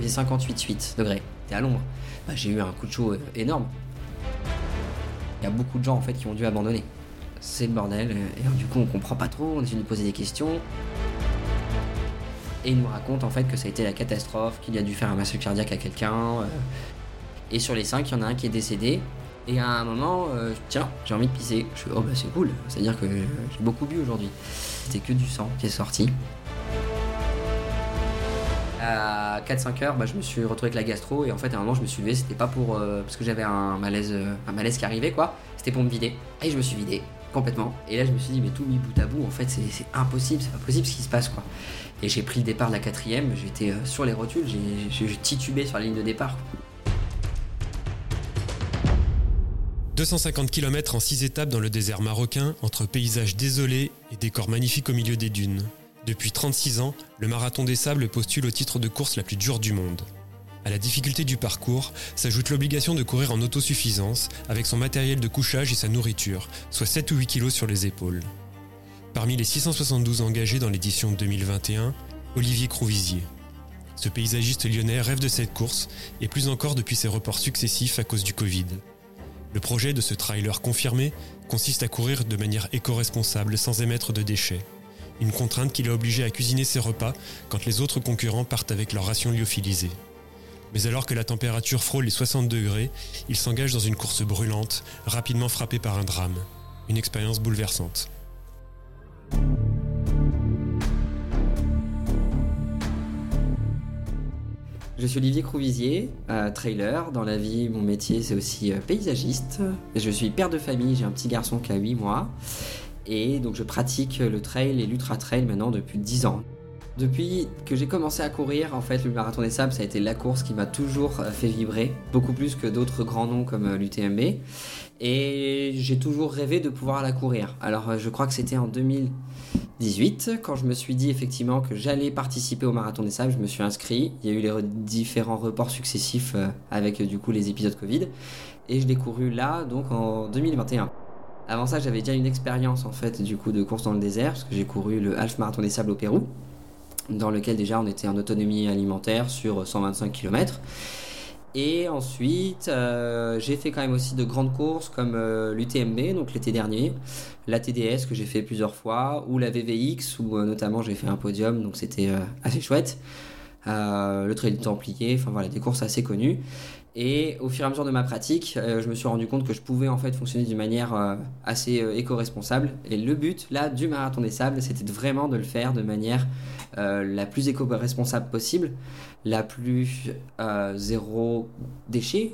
Il faisait 58,8 degrés. T'es à l'ombre. Bah, j'ai eu un coup de chaud euh, énorme. Il y a beaucoup de gens en fait qui ont dû abandonner. C'est le bordel. Et du coup, on comprend pas trop. On essaie de poser des questions. Et il nous raconte en fait que ça a été la catastrophe, qu'il a dû faire un massacre cardiaque à quelqu'un. euh. Et sur les cinq, il y en a un qui est décédé. Et à un moment, euh, tiens, j'ai envie de pisser. Je fais, oh bah c'est cool. C'est-à-dire que j'ai beaucoup bu aujourd'hui. C'était que du sang qui est sorti. À 4-5 heures, bah, je me suis retrouvé avec la gastro et en fait à un moment je me suis levé, c'était pas pour euh, parce que j'avais un malaise, euh, un malaise qui arrivait quoi, c'était pour me vider et je me suis vidé complètement. Et là je me suis dit mais tout mis bout à bout en fait c'est impossible, c'est pas possible ce qui se passe quoi. Et j'ai pris le départ de la quatrième, j'étais euh, sur les rotules, j'ai titubé sur la ligne de départ. 250 km en 6 étapes dans le désert marocain, entre paysages désolés et décors magnifiques au milieu des dunes. Depuis 36 ans, le Marathon des Sables postule au titre de course la plus dure du monde. À la difficulté du parcours s'ajoute l'obligation de courir en autosuffisance avec son matériel de couchage et sa nourriture, soit 7 ou 8 kilos sur les épaules. Parmi les 672 engagés dans l'édition 2021, Olivier Crouvisier. Ce paysagiste lyonnais rêve de cette course, et plus encore depuis ses reports successifs à cause du Covid. Le projet de ce trailer confirmé consiste à courir de manière éco-responsable sans émettre de déchets. Une contrainte qui l'a obligé à cuisiner ses repas quand les autres concurrents partent avec leur ration lyophilisée. Mais alors que la température frôle les 60 degrés, il s'engage dans une course brûlante, rapidement frappé par un drame. Une expérience bouleversante. Je suis Olivier Crouvisier, euh, trailer. Dans la vie, mon métier, c'est aussi euh, paysagiste. Je suis père de famille, j'ai un petit garçon qui a 8 mois. Et donc, je pratique le trail et l'ultra trail maintenant depuis 10 ans. Depuis que j'ai commencé à courir, en fait, le marathon des sables, ça a été la course qui m'a toujours euh, fait vibrer, beaucoup plus que d'autres grands noms comme euh, l'UTMB. Et j'ai toujours rêvé de pouvoir la courir. Alors, euh, je crois que c'était en 2018, quand je me suis dit effectivement que j'allais participer au marathon des sables, je me suis inscrit. Il y a eu les re- différents reports successifs avec du coup les épisodes Covid. Et je l'ai couru là, donc en 2021. Avant ça, j'avais déjà une expérience en fait du coup de course dans le désert, parce que j'ai couru le half marathon des sables au Pérou, dans lequel déjà on était en autonomie alimentaire sur 125 km. Et ensuite, euh, j'ai fait quand même aussi de grandes courses comme euh, l'UTMB, donc l'été dernier, la TDS que j'ai fait plusieurs fois, ou la VVX, où euh, notamment j'ai fait un podium, donc c'était assez chouette. Le Trail du Templier, enfin voilà, des courses assez connues. Et au fur et à mesure de ma pratique, euh, je me suis rendu compte que je pouvais en fait fonctionner d'une manière euh, assez euh, éco-responsable. Et le but là du marathon des sables, c'était vraiment de le faire de manière euh, la plus éco-responsable possible, la plus zéro déchet,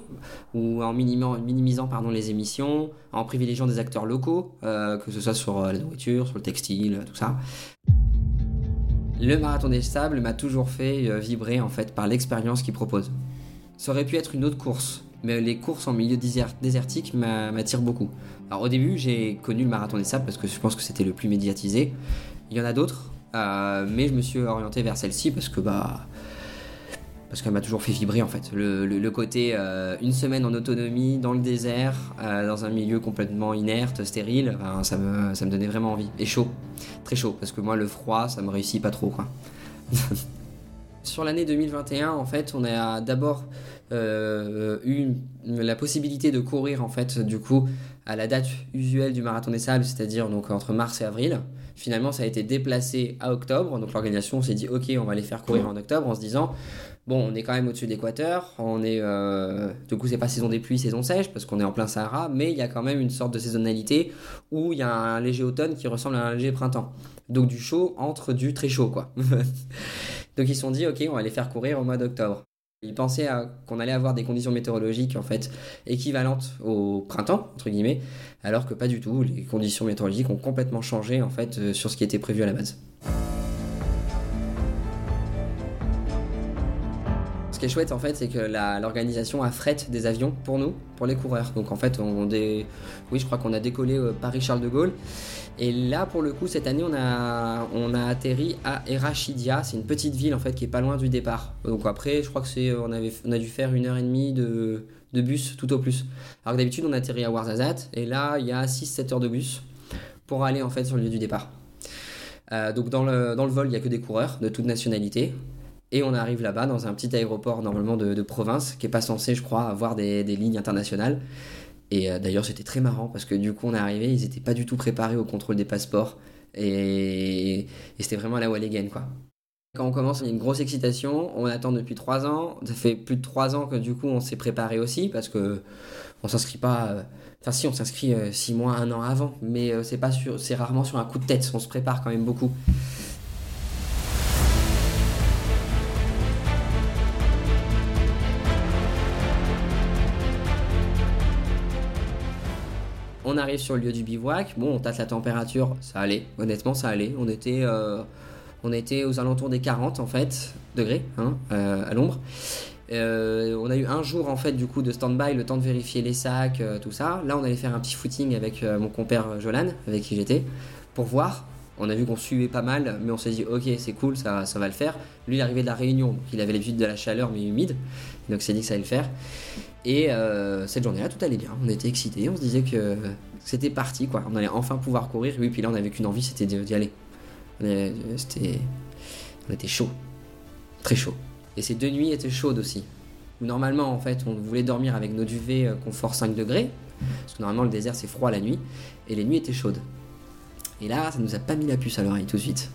ou en minimant- minimisant pardon, les émissions, en privilégiant des acteurs locaux, que ce soit sur la nourriture, sur le textile, tout ça. Le marathon des sables m'a toujours fait vibrer en fait par l'expérience qu'il propose. Ça aurait pu être une autre course, mais les courses en milieu désert- désertique m'a- m'attirent beaucoup. Alors au début, j'ai connu le marathon des sables parce que je pense que c'était le plus médiatisé. Il y en a d'autres, euh, mais je me suis orienté vers celle-ci parce que bah parce qu'elle m'a toujours fait vibrer en fait. Le côté euh, une semaine en autonomie dans le désert, euh, dans un milieu complètement inerte, stérile, ben, ça, me, ça me donnait vraiment envie. Et chaud, très chaud, parce que moi le froid, ça me réussit pas trop quoi. Sur l'année 2021, en fait, on a d'abord euh, eu la possibilité de courir en fait du coup à la date usuelle du marathon des sables, c'est-à-dire donc entre mars et avril. Finalement, ça a été déplacé à octobre. Donc l'organisation s'est dit, ok, on va les faire courir en octobre en se disant, bon, on est quand même au-dessus de l'équateur. On est, euh, du coup, c'est pas saison des pluies, saison sèche, parce qu'on est en plein Sahara, mais il y a quand même une sorte de saisonnalité où il y a un léger automne qui ressemble à un léger printemps. Donc du chaud entre du très chaud, quoi. Donc ils se sont dit, ok, on va les faire courir au mois d'octobre. Ils pensaient qu'on allait avoir des conditions météorologiques en fait équivalentes au printemps entre guillemets, alors que pas du tout. Les conditions météorologiques ont complètement changé en fait euh, sur ce qui était prévu à la base. Ce qui est chouette en fait, c'est que l'organisation affrète des avions pour nous, pour les coureurs. Donc en fait, on oui, je crois qu'on a décollé euh, Paris Charles de Gaulle et là, pour le coup, cette année, on a, atterri à Erachidia. C'est une petite ville en fait qui est pas loin du départ. Donc après, je crois que c'est, on a dû faire une heure et demie de, de bus tout au plus. Alors que d'habitude, on atterrit à Ouarzazate et là, il y a 6-7 heures de bus pour aller en fait sur le lieu du départ. Euh, donc dans le, dans le vol, il n'y a que des coureurs de toute nationalité. Et on arrive là-bas dans un petit aéroport normalement de, province qui n'est pas censé, je crois, avoir des, lignes internationales. Et euh, d'ailleurs, c'était très marrant parce que du coup, on est arrivé, ils n'étaient pas du tout préparés au contrôle des passeports. Et, c'était vraiment la Walligan, quoi. Quand on commence, il y a une grosse excitation. On attend depuis trois ans. Ça fait plus de trois ans que du coup, on s'est préparé aussi parce que on s'inscrit pas. Euh, enfin, si, on s'inscrit euh, six mois, un an avant, mais c'est pas sur, c'est rarement sur un coup de tête. On se prépare quand même beaucoup. On arrive sur le lieu du bivouac. Bon, on tâte la température. Ça allait. Honnêtement, ça allait. On était, euh, on était aux alentours des 40 en fait degrés hein, euh, à l'ombre. Euh, on a eu un jour en fait du coup de stand-by, le temps de vérifier les sacs, tout ça. Là, on allait faire un petit footing avec mon compère Jolan, avec qui j'étais, pour voir. On a vu qu'on suivait pas mal, mais on s'est dit ok, c'est cool, ça, ça va le faire. Lui, il arrivait de la Réunion, donc il avait l'habitude de la chaleur mais humide, donc s'est dit que ça allait le faire. Et euh, cette journée-là, tout allait bien. On était excités, on se disait que c'était parti, quoi. On allait enfin pouvoir courir. Oui, puis là, on avait qu'une envie, c'était d'y aller. C'était, on était chaud, très chaud. Et ces deux nuits étaient chaudes aussi. Normalement, en fait, on voulait dormir avec nos duvets euh, confort 5 degrés, parce que normalement le désert c'est froid la nuit, et les nuits étaient chaudes. Et là, ça nous a pas mis la puce à l'oreille tout de suite.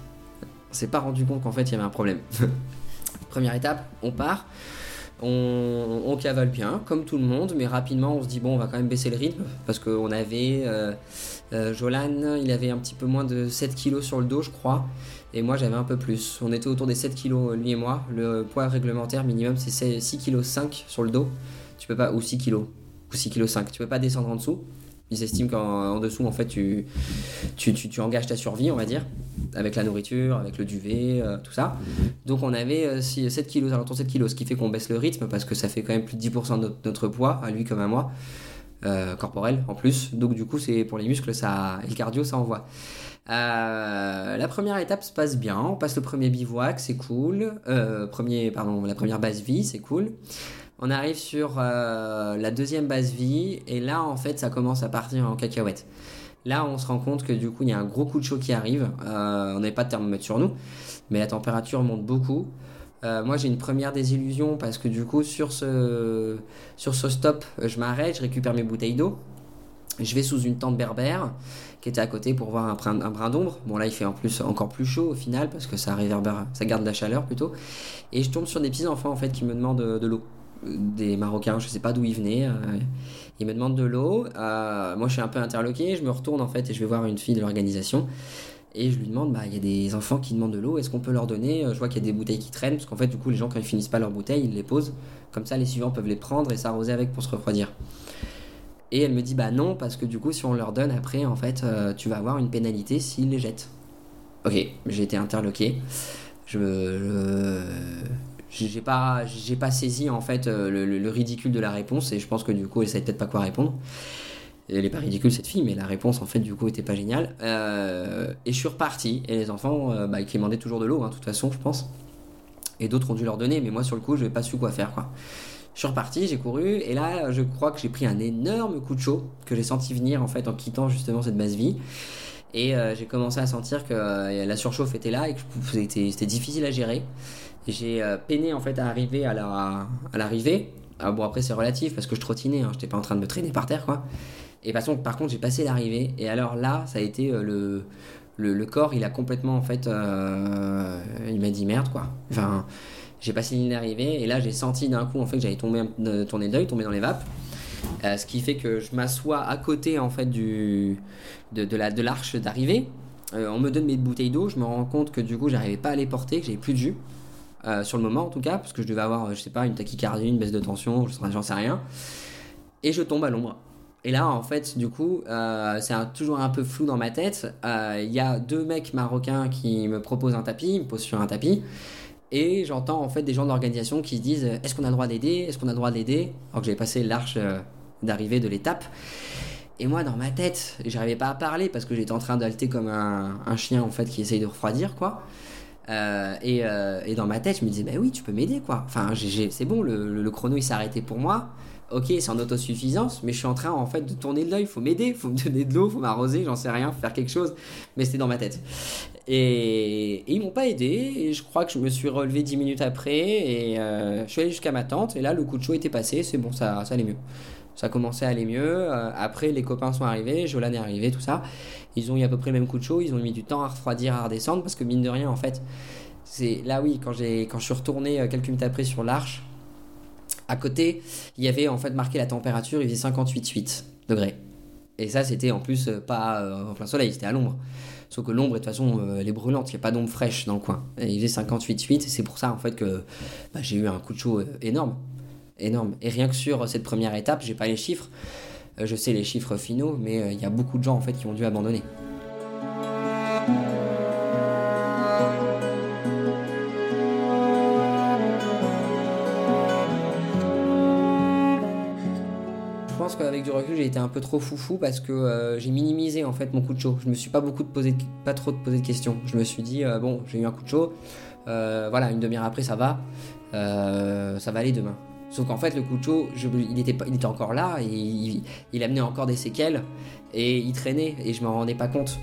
On s'est pas rendu compte qu'en fait il y avait un problème. Première étape, on part. On, cavale bien, comme tout le monde, mais rapidement on se dit bon, on va quand même baisser le rythme parce qu'on avait euh, euh, Jolan, il avait un petit peu moins de 7 kg sur le dos, je crois, et moi j'avais un peu plus. On était autour des 7 kg, lui et moi. Le poids réglementaire minimum c'est 6 kg 5 sur le dos. Tu peux pas, ou 6 kg, ou 6 kg 5. Tu peux pas descendre en dessous. Ils estiment qu'en dessous, en fait, tu, tu, tu, engages ta survie, on va dire, avec la nourriture, avec le duvet, euh, tout ça. Donc on avait 7 euh, kilos, alentour 7 kilos, ce qui fait qu'on baisse le rythme parce que ça fait quand même plus de 10% de notre, poids, à lui comme à moi, euh, corporel en plus. Donc du coup, c'est pour les muscles ça, et le cardio, ça envoie. la première étape se passe bien, on passe le premier bivouac, c'est cool. premier, pardon, la première base vie, c'est cool. On arrive sur euh, la deuxième base vie et là en fait ça commence à partir en cacahuète. Là on se rend compte que du coup il y a un gros coup de chaud qui arrive. Euh, on n'avait pas de thermomètre sur nous, mais la température monte beaucoup. Euh, moi j'ai une première désillusion parce que du coup sur ce, sur ce stop je m'arrête, je récupère mes bouteilles d'eau. Je vais sous une tente berbère qui était à côté pour voir un brin, d'ombre. Bon là il fait en plus encore plus chaud au final parce que ça réverbère, ça garde la chaleur plutôt. Et je tombe sur des petits enfants en fait qui me demandent de l'eau des Marocains, je sais pas d'où ils venaient. Euh, ils me demandent de l'eau. Euh, moi, je suis un peu interloqué. Je me retourne en fait et je vais voir une fille de l'organisation. Et je lui demande, bah, il y a des enfants qui demandent de l'eau, est-ce qu'on peut leur donner? Je vois qu'il y a des bouteilles qui traînent, parce qu'en fait, du coup, les gens, quand ils finissent pas leurs bouteilles, ils les posent. Comme ça, les suivants peuvent les prendre et s'arroser avec pour se refroidir. Et elle me dit, bah non, parce que du coup, si on leur donne après, en fait, euh, tu vas avoir une pénalité s'ils les jettent. Ok, j'ai été interloqué. Je, j'ai pas j'ai pas saisi en fait euh, le, ridicule de la réponse et je pense que du coup elle savait peut-être pas quoi répondre. Elle est pas ridicule cette fille mais la réponse en fait du coup était pas géniale. Euh, et je suis reparti et les enfants euh, bah, qui demandaient toujours de l'eau hein, de toute façon je pense. Et d'autres ont dû leur donner mais moi sur le coup je n'ai pas su quoi faire quoi. Je suis reparti j'ai couru et là je crois que j'ai pris un énorme coup de chaud que j'ai senti venir en fait en quittant justement cette base vie et j'ai commencé à sentir que la surchauffe était là et que c'était difficile à gérer j'ai euh, peiné en fait à arriver à la à l'arrivée. Ah, bon après c'est relatif parce que je trottinais, hein, j'étais pas en train de me traîner par terre quoi. Et façon, par contre j'ai passé l'arrivée et alors là ça a été euh, le le, corps, il a complètement, en fait, il m'a dit merde, quoi. Enfin, j'ai passé d'arrivée et là, j'ai senti d'un coup, en fait, que j'allais tomber, tourner d'œil, tomber dans les vapes. Ce qui fait que je m'assois à côté, en fait, du, de, la, de l'arche d'arrivée. on me donne mes bouteilles d'eau, je me rends compte que du coup, j'arrivais pas à les porter, que j'avais plus de jus. Euh, sur le moment en tout cas, parce que je devais avoir, euh, je sais pas, une tachycardie, une baisse de tension, j'en sais rien. Et je tombe à l'ombre. Et là, en fait, du coup, euh, c'est toujours un peu flou dans ma tête. Il y a deux mecs marocains qui me proposent un tapis, ils me posent sur un tapis. Et j'entends en fait des gens de l'organisation qui se disent Est-ce qu'on a le droit d'aider? Est-ce qu'on a le droit d'aider Alors que j'ai passé l'arche d'arrivée de l'étape. Et moi, dans ma tête, j'arrivais pas à parler parce que j'étais en train d'alter comme un, chien en fait qui essaye de refroidir, quoi. Euh, euh, et, dans ma tête, je me disais, bah oui, tu peux m'aider, quoi. Enfin, c'est bon, le, chrono, il s'est arrêté pour moi. Ok, c'est en autosuffisance, mais je suis en train, en fait, de tourner l'œil. Il faut m'aider, il faut me donner de l'eau, il faut m'arroser, j'en sais rien, faire quelque chose. Mais c'était dans ma tête. Et, ils m'ont pas aidé. Et je crois que je me suis relevé 10 minutes après. Et euh, je suis allé jusqu'à ma tante. Et là, le coup de chaud était passé. C'est bon, ça, ça allait mieux ça commençait à aller mieux. après, les copains sont arrivés, Jolan est arrivé, tout ça. Ils ont eu à peu près le même coup de chaud. Ils ont mis du temps à refroidir, à redescendre parce que mine de rien, en fait, c'est là oui quand quand je suis retourné euh, quelques minutes après sur l'arche. À côté, il y avait en fait marqué la température, il faisait 58,8 degrés. Et ça, c'était en plus euh, pas euh, en plein soleil, c'était à l'ombre. Sauf que l'ombre, de toute façon, elle est brûlante, il n'y a pas d'ombre fraîche dans le coin. Il faisait 58,8 et c'est pour ça en fait que bah, j'ai eu un coup de chaud énorme. Énorme. Et rien que sur cette première étape, j'ai pas les chiffres. Je sais les chiffres finaux, mais il y a beaucoup de gens en fait qui ont dû abandonner. J'ai été un peu trop foufou parce que euh, j'ai minimisé en fait mon coup de chaud. Je me suis pas beaucoup de poser, pas trop de poser de questions. Je me suis dit euh, bon, j'ai eu un coup de chaud, euh, voilà, une demi-heure après ça va, ça va aller demain. Sauf qu'en fait, le coup de chaud, il, était, il était encore là, et il, il, amenait encore des séquelles, et il traînait, et je m'en rendais pas compte.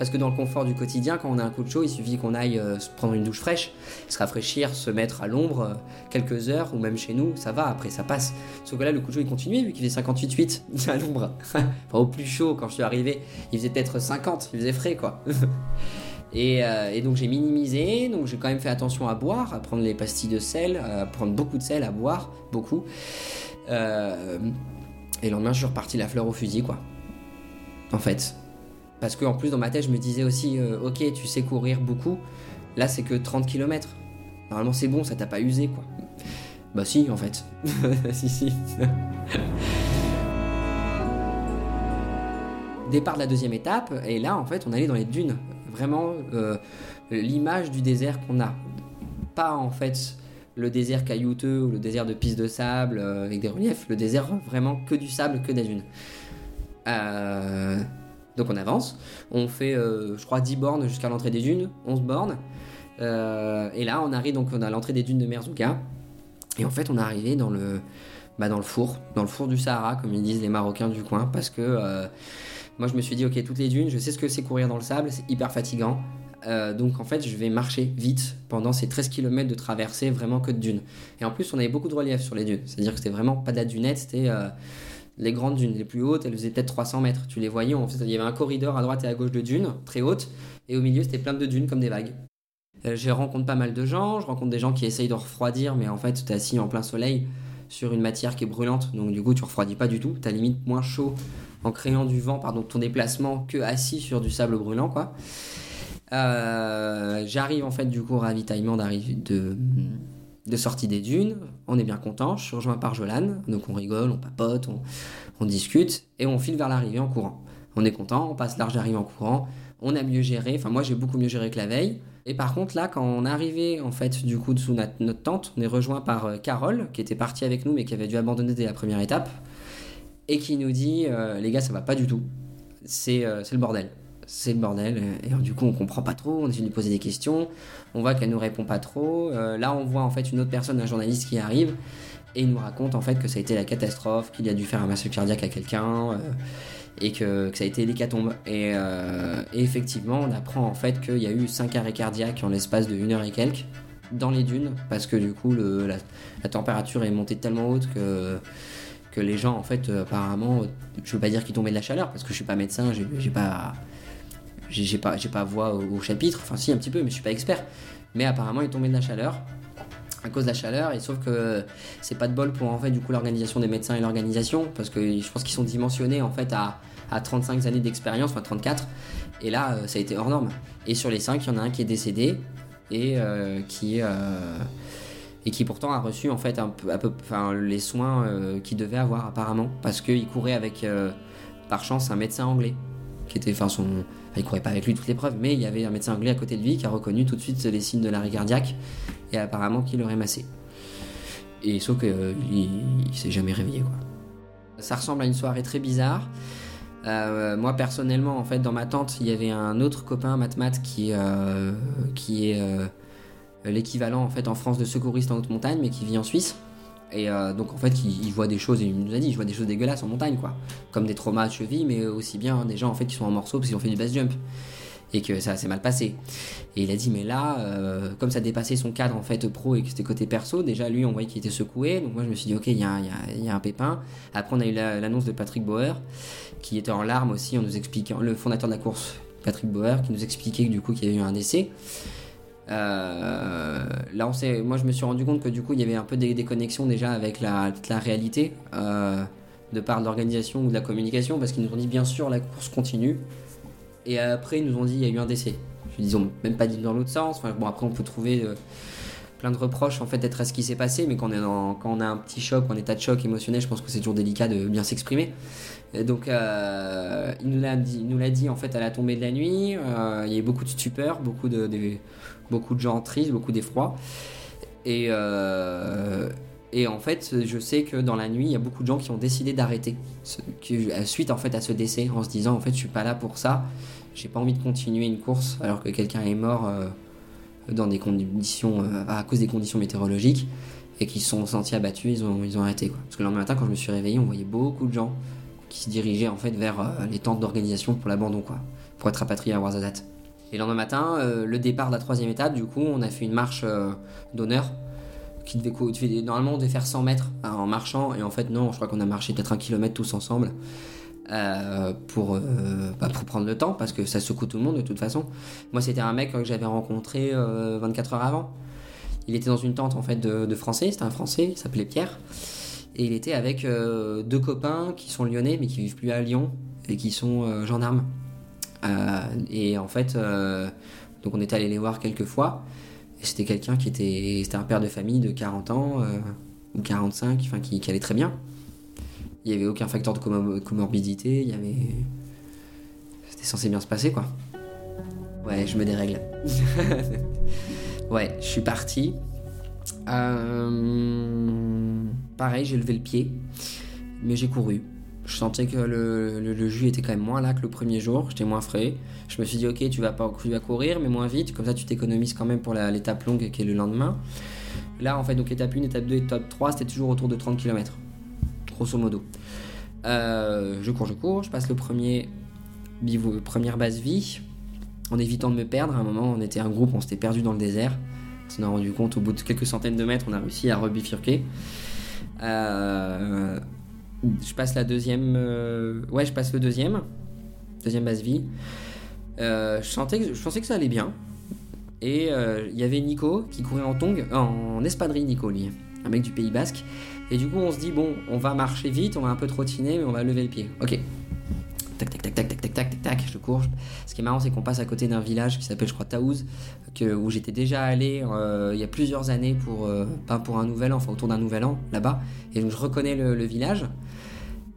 Parce que dans le confort du quotidien, quand on a un coup de chaud, il suffit qu'on aille euh, prendre une douche fraîche, se rafraîchir, se mettre à l'ombre euh, quelques heures, ou même chez nous, ça va, après ça passe. Sauf que là, le coup de chaud, il continuait, vu qu'il faisait 58,8 à l'ombre. enfin, au plus chaud, quand je suis arrivé, il faisait peut-être 50, il faisait frais, quoi. Euh, et, donc j'ai minimisé, donc j'ai quand même fait attention à boire, à prendre les pastilles de sel, à prendre beaucoup de sel, à boire, beaucoup. et le lendemain, je suis reparti la fleur au fusil, quoi. En fait. Parce qu'en plus, dans ma tête, je me disais aussi, euh, ok, tu sais courir beaucoup, là c'est que 30 km. Normalement, c'est bon, ça t'a pas usé, quoi. Bah, si, en fait. si, si. Départ de la deuxième étape, et là, en fait, on allait dans les dunes. Vraiment, euh, l'image du désert qu'on a. Pas, en fait, le désert caillouteux ou le désert de pistes de sable euh, avec des reliefs. Le désert, vraiment, que du sable, que des dunes. Euh donc on avance, on fait, euh, je crois, 10 bornes jusqu'à l'entrée des dunes, 11 bornes. Euh, et là, on arrive donc on a l'entrée des dunes de Merzouga. Et en fait, on est arrivé dans le, bah, dans le four, dans le four du Sahara, comme ils disent les Marocains du coin, parce que euh, moi, je me suis dit, ok, toutes les dunes, je sais ce que c'est courir dans le sable, c'est hyper fatigant. donc en fait, je vais marcher vite pendant ces 13 km de traversée, vraiment que de dunes. Et en plus, on avait beaucoup de relief sur les dunes, c'est-à-dire que c'était vraiment pas de la c'était les grandes dunes les plus hautes, elles faisaient peut-être 300 mètres. Tu les voyais, en fait, il y avait un corridor à droite et à gauche de dunes, très hautes, et au milieu, c'était plein de dunes comme des vagues. Euh, je rencontre pas mal de gens, je rencontre des gens qui essayent de refroidir, mais en fait, tu es assis en plein soleil sur une matière qui est brûlante, donc du coup, tu refroidis pas du tout, tu as limite moins chaud en créant du vent par ton déplacement que assis sur du sable brûlant, quoi. Euh, j'arrive en fait du coup au ravitaillement de, de sortie des dunes, on est bien content, je suis rejoint par Jolan, donc on rigole, on papote, on, discute, et on file vers l'arrivée en courant. On est content, on passe large arrivée en courant, on a mieux géré, enfin moi j'ai beaucoup mieux géré que la veille, et par contre là quand on est arrivé en fait du coup notre, notre tente, on est rejoint par euh, Carole, qui était partie avec nous mais qui avait dû abandonner dès la première étape, et qui nous dit euh, les gars ça va pas du tout, c'est euh, le bordel c'est le bordel. Et du coup, on comprend pas trop, on essaie de lui poser des questions, on voit qu'elle nous répond pas trop. Euh, là, on voit en fait une autre personne, un journaliste qui arrive, et il nous raconte en fait que ça a été la catastrophe, qu'il a dû faire un massacre cardiaque à quelqu'un, euh, et que, ça a été l'hécatombe. Et, euh, et, effectivement, on apprend en fait qu'il y a eu 5 arrêts cardiaques en l'espace de 1 heure et quelques dans les dunes, parce que du coup, la, température est montée tellement haute que que les gens en fait apparemment je veux pas dire qu'ils tombaient de la chaleur parce que je suis pas médecin j'ai pas j'ai pas, pas voix au, chapitre, enfin si un petit peu, mais je suis pas expert. Mais apparemment, il est tombé de la chaleur. À cause de la chaleur et sauf que c'est pas de bol pour en fait du coup l'organisation des médecins et l'organisation parce que je pense qu'ils sont dimensionnés en fait à, à 35 années d'expérience enfin 34 et là ça a été hors norme. Et sur les 5 il y en a un qui est décédé et qui et qui pourtant a reçu en fait un peu, enfin, les soins euh, qu'il devait avoir apparemment. Parce qu'il courait avec euh, par chance un médecin anglais qui était enfin son il courait pas avec lui toutes les preuves mais il y avait un médecin anglais à côté de lui qui a reconnu tout de suite les signes de l'arrêt cardiaque et apparemment qu'il aurait massé. Et sauf qu'il euh, il, s'est jamais réveillé ça ressemble à une soirée très bizarre. Moi personnellement en fait dans ma tente il y avait un autre copain Matmat qui qui est euh, l'équivalent en en France de secouriste en haute montagne, mais qui vit en Suisse. Et euh, donc en fait, il, voit des choses, et il nous a dit, il voit des choses dégueulasses en montagne, quoi. Comme des traumas de cheville, mais aussi bien des gens en fait qui sont en morceaux parce qu'ils ont fait du base jump et que ça s'est mal passé. Et il a dit mais là, euh, comme ça dépassait son cadre en fait pro et que c'était côté perso, déjà lui on voyait qu'il était secoué, donc moi je me suis dit ok il y, a un pépin. Après on a eu l'annonce de Patrick Bauer qui était en larmes aussi en nous expliquant, le fondateur de la course Patrick Bauer qui nous expliquait du coup qu'il y avait eu un décès. Euh, là, on sait, moi, je me suis rendu compte que du coup, il y avait un peu des déconnexions déjà avec la, réalité, euh, de part de l'organisation ou de la communication, parce qu'ils nous ont dit bien sûr la course continue, et après ils nous ont dit il y a eu un décès. Je ils même pas dit dans l'autre sens. bon, après, on peut trouver euh, plein de reproches en fait d'être à ce qui s'est passé, mais quand on, est quand on a un petit choc, en état de choc émotionnel, je pense que c'est toujours délicat de bien s'exprimer. donc, il nous l'a dit, nous l'a dit en fait à la tombée de la nuit. il y a eu beaucoup de stupeur, beaucoup de beaucoup de gens tristes, beaucoup d'effroi. Et, euh, et en fait, je sais que dans la nuit, il y a beaucoup de gens qui ont décidé d'arrêter suite en fait à ce décès, en se disant en fait, je suis pas là pour ça. J'ai pas envie de continuer une course alors que quelqu'un est mort euh, dans des conditions euh, à cause des conditions météorologiques et qui se sont sentis abattus, ils ont, ils ont arrêté. Parce que le lendemain matin, quand je me suis réveillé, on voyait beaucoup de gens qui se dirigeaient en fait vers les tentes d'organisation pour l'abandon, quoi, pour être rapatriés à Warzazat. Et le lendemain matin, euh, le départ de la troisième étape, du coup, on a fait une marche euh, d'honneur qui devait, normalement on devait faire 100 mètres hein, en marchant. Et en fait non je crois qu'on a marché peut-être un kilomètre tous ensemble euh, pour, bah, pour prendre le temps parce que ça secoue tout le monde de toute façon. Moi c'était un mec que j'avais rencontré 24 heures avant. Il était dans une tente en fait de, de français. C'était un français il s'appelait Pierre. Et il était avec deux copains qui sont lyonnais mais qui vivent plus à Lyon et qui sont gendarmes et en fait, euh, donc on est allé les voir quelques fois. C'était quelqu'un qui était, c'était un père de famille de 40 ans euh, ou 45, enfin qui, allait très bien. Il n'y avait aucun facteur de comorbidité. Il y avait, c'était censé bien se passer quoi. Ouais, je me dérègle. ouais, je suis parti. Pareil, j'ai levé le pied, mais j'ai couru. Je sentais que le, jus était quand même moins là que le premier jour, j'étais moins frais. Je me suis dit, ok, tu vas, pas, tu vas courir, mais moins vite, comme ça tu t'économises quand même pour l'étape longue qui est le lendemain. Là, en fait, donc étape 1, étape 2, étape 3, c'était toujours autour de 30 km, grosso modo. Euh, je cours, je cours, je passe le premier première base vie, en évitant de me perdre. À un moment, on était un groupe, on s'était perdu dans le désert. On s'en a rendu compte au bout de quelques centaines de mètres, on a réussi à rebifurquer. Euh, je passe la deuxième. Euh, ouais, je passe le deuxième. Deuxième base vie. Euh, je, sentais pensais que ça allait bien. Et euh, il y avait Nico qui courait en tong, en espadrille, Nico, lui, un mec du Pays Basque. Et du coup, on se dit, bon, on va marcher vite, on va un peu trottiner, mais on va lever le pied. Ok. Je cours. Ce qui est marrant, c'est qu'on passe à côté d'un village qui s'appelle, je crois, Taouz, que, où j'étais déjà allé il y a plusieurs années pour, pas pour un nouvel an, enfin autour d'un nouvel an, là-bas. Et donc, je reconnais le village.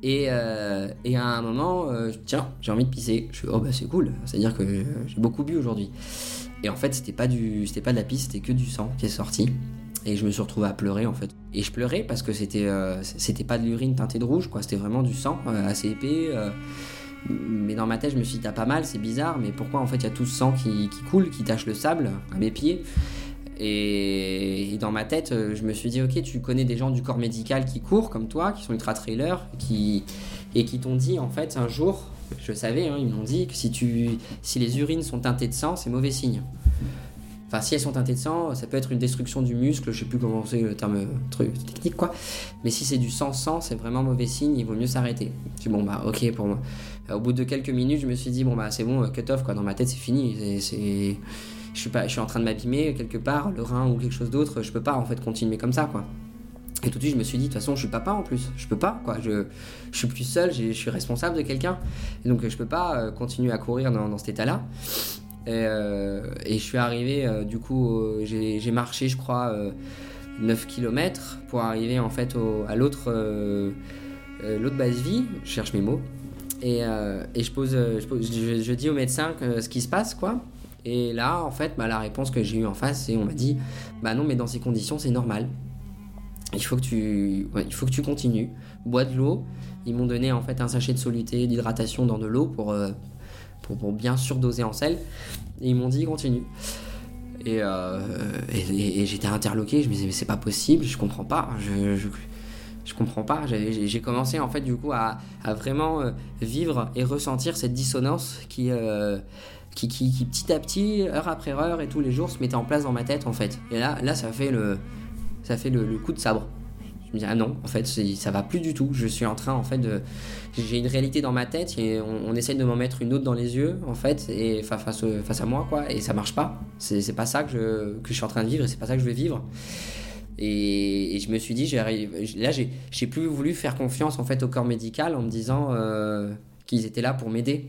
Euh, et, à un moment, euh, tiens, j'ai envie de pisser. Je fais, oh bah c'est cool, c'est-à-dire que j'ai beaucoup bu aujourd'hui. Et en fait, c'était pas, du, c'était pas de la pisse, c'était que du sang qui est sorti. Et je me suis retrouvé à pleurer en fait. Et je pleurais parce que c'était, euh, c'était pas de l'urine teintée de rouge, quoi. C'était vraiment du sang assez épais. Mais dans ma tête, je me suis dit, t'as pas mal, c'est bizarre, mais pourquoi en fait il y a tout ce sang qui, coule, qui tache le sable à mes pieds? Et, dans ma tête, euh, je me suis dit, ok, tu connais des gens du corps médical qui courent comme toi, qui sont ultra trailers, qui, et qui t'ont dit, en fait, un jour, je savais, hein, ils m'ont dit que si, tu, si les urines sont teintées de sang, c'est mauvais signe. Enfin, si elles sont teintées de sang, ça peut être une destruction du muscle, je sais plus comment c'est le terme truc, technique quoi. Mais si c'est du sang-sang, c'est vraiment mauvais signe, il vaut mieux s'arrêter. Je bon bah ok pour moi. Au bout de quelques minutes, je me suis dit bon bah c'est bon, cut off quoi, dans ma tête c'est fini. C'est, je suis pas, je suis en train de m'abîmer quelque part, le rein ou quelque chose d'autre, je peux pas en fait continuer comme ça quoi. Et tout de suite, je me suis dit, de toute façon, je suis papa en plus. Je peux pas, quoi. Je, je suis plus seul, je suis responsable de quelqu'un. Donc, je peux pas euh, continuer à courir dans, dans cet état-là. Et, euh, et, je suis arrivé, euh, du coup, euh, j'ai marché, je crois, 9 km pour arriver en fait à l'autre l'autre base vie. Je cherche mes mots. Et, je, pose, je, dis au médecin ce qui se passe, quoi. Et là, en fait, bah, la réponse que j'ai eue en face, c'est on m'a dit, bah non, mais dans ces conditions, c'est normal il faut que tu, il faut que tu continues. Bois de l'eau. Ils m'ont donné en fait un sachet de soluté, d'hydratation dans de l'eau pour, euh, pour, pour, bien surdoser en sel. Et ils m'ont dit continue. Et, euh, et, j'étais interloqué. Je me disais mais c'est pas possible. Je comprends pas. Je, je, comprends pas. J'ai commencé en fait du coup à, vraiment euh, vivre et ressentir cette dissonance qui, euh, qui, qui, qui, petit à petit, heure après heure et tous les jours se mettait en place dans ma tête en fait. Et là, là ça fait le ça fait le, coup de sabre. Me dis, ah non, en fait, ça va plus du tout. Je suis en train, en fait, de. J'ai une réalité dans ma tête et on, on, essaye de m'en mettre une autre dans les yeux, en fait, et face, face à moi, quoi, et ça marche pas. C'est pas ça que je, que je suis en train de vivre et c'est pas ça que je vais vivre. Et, et, je me suis dit, là, j'ai plus voulu faire confiance, en fait, au corps médical en me disant euh, qu'ils étaient là pour m'aider.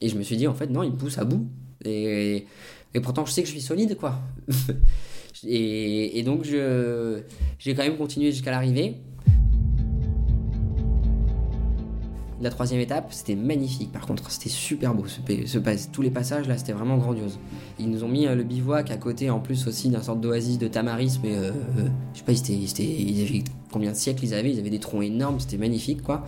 Et je me suis dit, en fait, non, ils me poussent à bout. Et, et pourtant, je sais que je suis solide, quoi. Et, donc, j'ai quand même continué jusqu'à l'arrivée. La troisième étape, c'était magnifique par contre, c'était super beau. Ce, ce, tous les passages là, c'était vraiment grandiose. Ils nous ont mis euh, le bivouac à côté en plus aussi d'un sorte d'oasis de tamaris, mais euh, euh, je sais pas, combien de siècles ils avaient, ils avaient des troncs énormes, c'était magnifique quoi.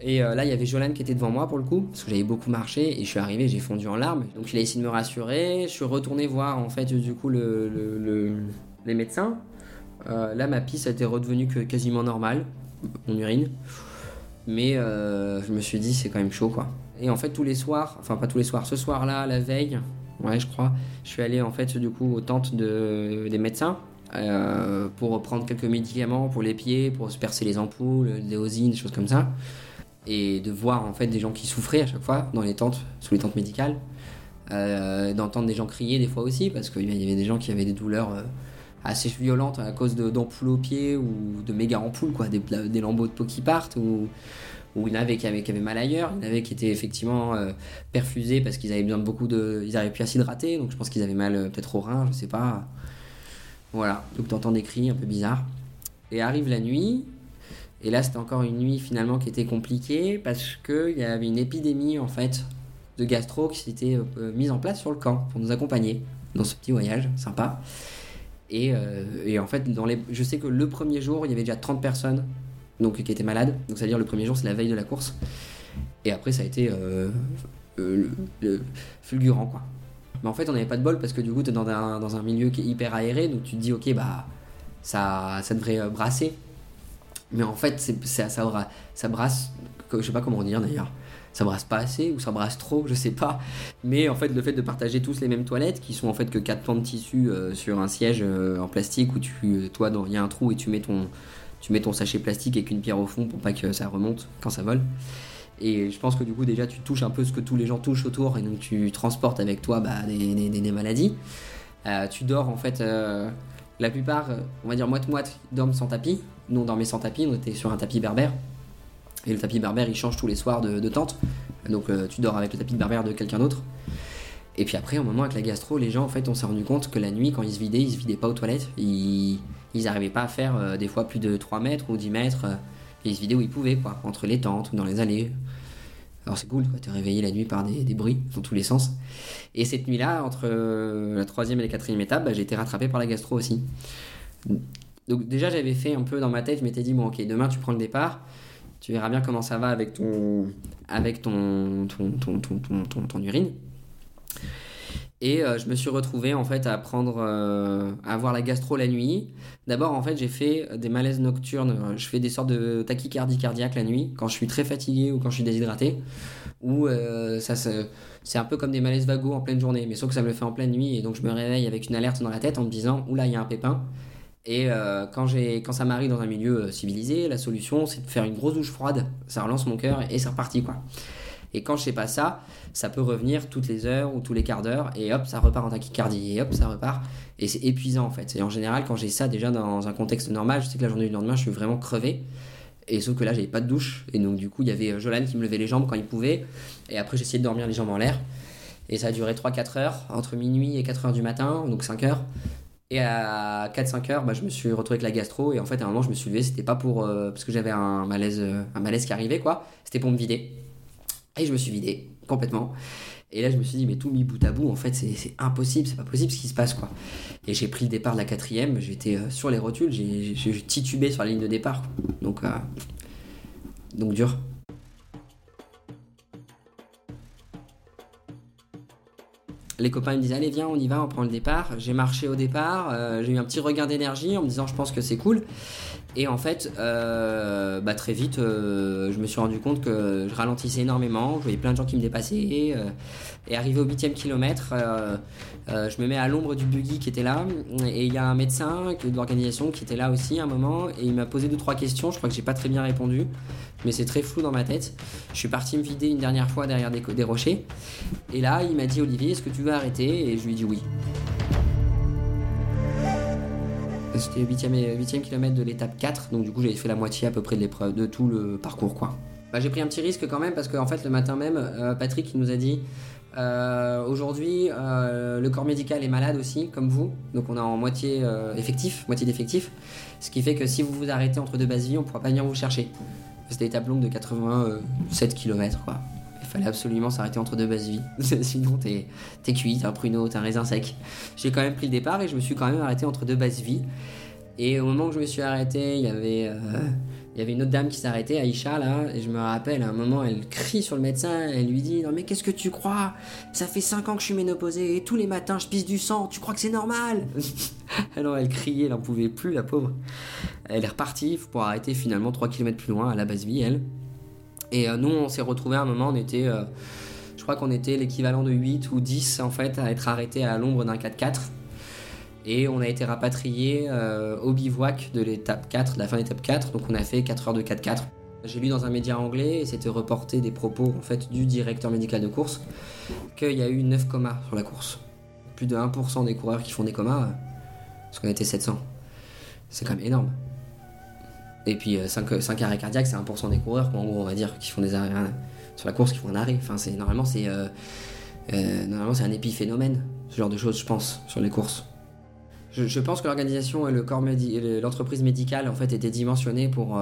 Et euh, là, il y avait Jolan qui était devant moi pour le coup, parce que j'avais beaucoup marché et je suis arrivé, j'ai fondu en larmes. Donc il a essayé de me rassurer. Je suis retourné voir en fait du coup le, le, le, les médecins. Euh, là, ma pisse était redevenue quasiment normale, mon urine. Mais euh, je me suis dit, c'est quand même chaud quoi. Et en fait, tous les soirs, enfin pas tous les soirs, ce soir-là, la veille, ouais, je crois, je suis allé en fait du coup aux tentes de, des médecins. Pour prendre quelques médicaments pour les pieds, pour se percer les ampoules, des osines, des choses comme ça et de voir en fait des gens qui souffraient à chaque fois dans les tentes, sous les tentes médicales, euh, d'entendre des gens crier des fois aussi parce qu'il y avait des gens qui avaient des douleurs euh, assez violentes à cause d'ampoules aux pieds ou de méga ampoules quoi, des, des, lambeaux de peau qui partent ou ou il y en avait qui avaient, mal ailleurs, il y en avait qui étaient effectivement euh, perfusés parce qu'ils avaient besoin de beaucoup de, ils n'arrivaient plus à s'hydrater, donc je pense qu'ils avaient mal euh, peut-être au rein, je sais pas. Voilà, donc t'entends des cris un peu bizarres. Et arrive la nuit, et là, c'était encore une nuit finalement qui était compliquée parce qu'il y avait une épidémie en fait de gastro qui s'était euh, mise en place sur le camp pour nous accompagner dans ce petit voyage sympa. Et, euh, et, en fait, dans les, je sais que le premier jour, il y avait déjà 30 personnes donc, qui étaient malades. Donc, c'est-à-dire le premier jour, c'est la veille de la course. Et après, ça a été euh, fulgurant quoi. Mais en fait, on n'avait pas de bol parce que du coup, tu es dans un, dans un milieu qui est hyper aéré. Donc, tu te dis, ok, bah, ça, ça devrait brasser mais en fait, c'est, ça, ça, ça brasse, je sais pas comment dire d'ailleurs, ça brasse pas assez ou ça brasse trop, je sais pas. Mais en fait, le fait de partager tous les mêmes toilettes, qui sont en fait que 4 pans de tissu euh, sur un siège euh, en plastique où tu, toi, il y a un trou et tu mets ton, tu mets ton sachet plastique avec une pierre au fond pour pas que ça remonte quand ça vole. Et je pense que du coup, déjà, tu touches un peu ce que tous les gens touchent autour et donc tu transportes avec toi bah, des, maladies. Euh, tu dors en fait, euh, la plupart, on va dire moite-moite, dorment sans tapis. Nous, on dormait sans tapis, on était sur un tapis berbère. Et le tapis berbère, il change tous les soirs de, tente. Donc euh, tu dors avec le tapis de berbère de quelqu'un d'autre. Et puis après, au moment avec la gastro, les gens, en fait, on s'est rendu compte que la nuit, quand ils se vidaient, ils se vidaient pas aux toilettes. Ils, ils arrivaient pas à faire euh, des fois plus de 3 mètres ou 10 mètres. Euh, et ils se vidaient où ils pouvaient, quoi, entre les tentes ou dans les allées. Alors c'est cool, tu es réveillé la nuit par des, des, bruits dans tous les sens. Et cette nuit-là, entre la troisième et la quatrième étape, bah, j'ai été rattrapé par la gastro aussi. Donc déjà j'avais fait un peu dans ma tête, je m'étais dit bon ok demain tu prends le départ, tu verras bien comment ça va avec ton avec ton ton, ton, ton, ton, urine. Et euh, je me suis retrouvé en fait à prendre, euh, à avoir la gastro la nuit. D'abord en fait j'ai fait des malaises nocturnes. Je fais des sortes de tachycardie cardiaque la nuit quand je suis très fatigué ou quand je suis déshydraté. Ou euh, ça c'est un peu comme des malaises vagos en pleine journée, mais sauf que ça me le fait en pleine nuit et donc je me réveille avec une alerte dans la tête en me disant oula il y a un pépin. Et quand, quand ça m'arrive dans un milieu civilisé, la solution c'est de faire une grosse douche froide. Ça relance mon cœur et c'est reparti quoi. Et quand je sais pas ça, ça peut revenir toutes les heures ou tous les quarts d'heure et hop, ça repart en tachycardie et hop, ça repart. Et c'est épuisant en fait. Et en général, quand j'ai ça déjà dans un contexte normal, je sais que la journée du lendemain, je suis vraiment crevé. Et sauf que là, j'avais pas de douche. Et donc, du coup, il y avait euh, Jolan qui me levait les jambes quand il pouvait. Et après, j'essayais de dormir les jambes en l'air. Et ça a duré 3-4 heures, entre minuit et 4 heures du matin, donc 5 heures. Et à 4-5 heures, bah, je me suis retrouvé avec la gastro. Et en fait, à un moment, je me suis levé. C'était pas pour. Euh, parce que j'avais un malaise, euh, un malaise qui arrivait, quoi. C'était pour me vider. Et je me suis vidé complètement. Et là, je me suis dit, mais tout mis bout à bout, en fait, c'est impossible, c'est pas possible ce qui se passe, quoi. Et j'ai pris le départ de la quatrième, j'étais euh, sur les rotules, j'ai titubé sur la ligne de départ. Donc, euh, donc dur. Les copains me disaient, allez, viens, on y va, on prend le départ. J'ai marché au départ, euh, j'ai eu un petit regain d'énergie en me disant, je pense que c'est cool. Et en fait, euh, bah, très vite, euh, je me suis rendu compte que je ralentissais énormément. Je voyais plein de gens qui me dépassaient. Euh, et arrivé au 8 kilomètre, je me mets à l'ombre du buggy qui était là. Et il y a un médecin de l'organisation qui était là aussi à un moment. Et il m'a posé deux, trois questions. Je crois que j'ai pas très bien répondu. Mais c'est très flou dans ma tête. Je suis parti me vider une dernière fois derrière des, des rochers. Et là, il m'a dit Olivier, est-ce que tu veux arrêter? Et je lui ai dit oui. C'était 8 8 km de l'étape 4, donc du coup j'avais fait la moitié à peu près de l'épreuve, de tout le parcours quoi. Bah, j'ai pris un petit risque quand même parce qu'en fait le matin même, euh, Patrick nous a dit euh, aujourd'hui euh, le corps médical est malade aussi, comme vous, donc on est en moitié effectif, moitié d'effectif, ce qui fait que si vous vous arrêtez entre deux bases on pourra pas venir vous chercher. C'était l'étape longue de 87 km quoi. Fallait absolument s'arrêter entre deux bases vie. Sinon, t'es, es cuit, t'es un pruneau, t'es un raisin sec. J'ai quand même pris le départ et je me suis quand même arrêté entre deux bases vie. Et au moment où je me suis arrêté, il y avait, euh, il y avait une autre dame qui arrêtée, Aïcha, là. Et je me rappelle, à un moment, elle crie sur le médecin. Elle lui dit Non, mais qu'est-ce que tu crois? Ça fait 5 ans que je suis ménopausée et tous les matins, je pisse du sang. Tu crois que c'est normal? Alors, elle criait, elle n'en pouvait plus, la pauvre. Elle est repartie pour arrêter finalement 3 km plus loin, à la base vie, elle. Et euh, nous, on s'est retrouvés à un moment, on était, euh, je crois qu'on était l'équivalent de 8 ou 10 en fait, à être arrêtés à l'ombre d'un 4x4. Et on a été rapatrié euh, au bivouac de l'étape 4, de la fin de l'étape 4, donc on a fait 4 heures de 4x4. J'ai lu dans un média anglais, et c'était reporté des propos en fait du directeur médical de course, qu'il y a eu 9 comas sur la course. Plus de 1% des coureurs qui font des comas, parce qu'on était 700. C'est quand même énorme. Et puis 5, euh, 5 arrêts cardiaques, c'est 1% des coureurs, en gros, on va dire, qui font des arrêts sur la course, qui font un arrêt. Enfin, c'est, normalement, c'est, euh, euh, normalement, c'est un épiphénomène, ce genre de choses, je pense, sur les courses. Je, pense que l'organisation et le corps l'entreprise médicale, en fait, étaient dimensionnés pour,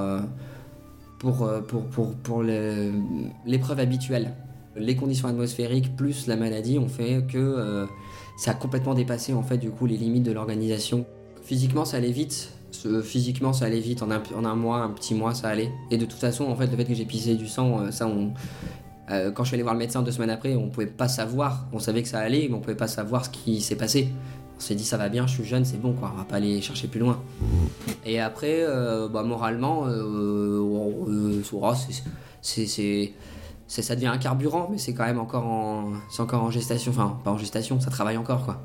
pour, pour, pour, pour l'épreuve habituelle. Les conditions atmosphériques plus la maladie ont fait que ça a complètement dépassé, en fait, du coup, les limites de l'organisation. Physiquement, ça allait vite, physiquement ça allait vite. En un, mois un petit mois ça allait. Et de toute façon en fait le fait que j'ai pissé du sang euh, ça on euh, quand je suis allé voir le médecin deux semaines après on pouvait pas savoir. On savait que ça allait mais on pouvait pas savoir ce qui s'est passé. On s'est dit ça va bien je suis jeune c'est bon quoi. On va pas aller chercher plus loin. Et après euh, bah, moralement oh, c'est ça devient un carburant mais c'est quand même encore en c'est encore en gestation. Enfin pas en gestation ça travaille encore quoi.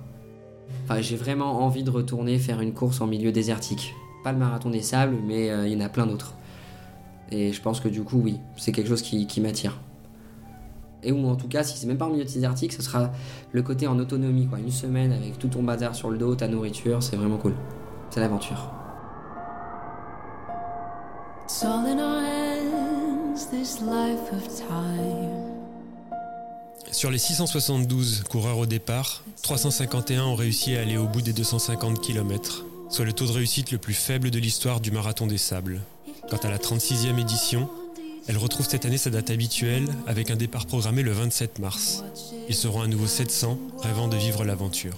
J'ai vraiment envie de retourner faire une course en milieu désertique. Pas le marathon des sables, mais euh, il y en a plein d'autres. Et je pense que du coup, oui, c'est quelque chose qui, m'attire. Et ou en tout cas, si c'est même pas en milieu désertique, ce sera le côté en autonomie, quoi. Une semaine avec tout ton bazar sur le dos, ta nourriture, c'est vraiment cool. C'est l'aventure. Sur les 672 coureurs au départ, 351 ont réussi à aller au bout des 250 km, soit le taux de réussite le plus faible de l'histoire du marathon des sables. Quant à la 36e édition, elle retrouve cette année sa date habituelle avec un départ programmé le 27 mars. Ils seront à nouveau 700, rêvant de vivre l'aventure.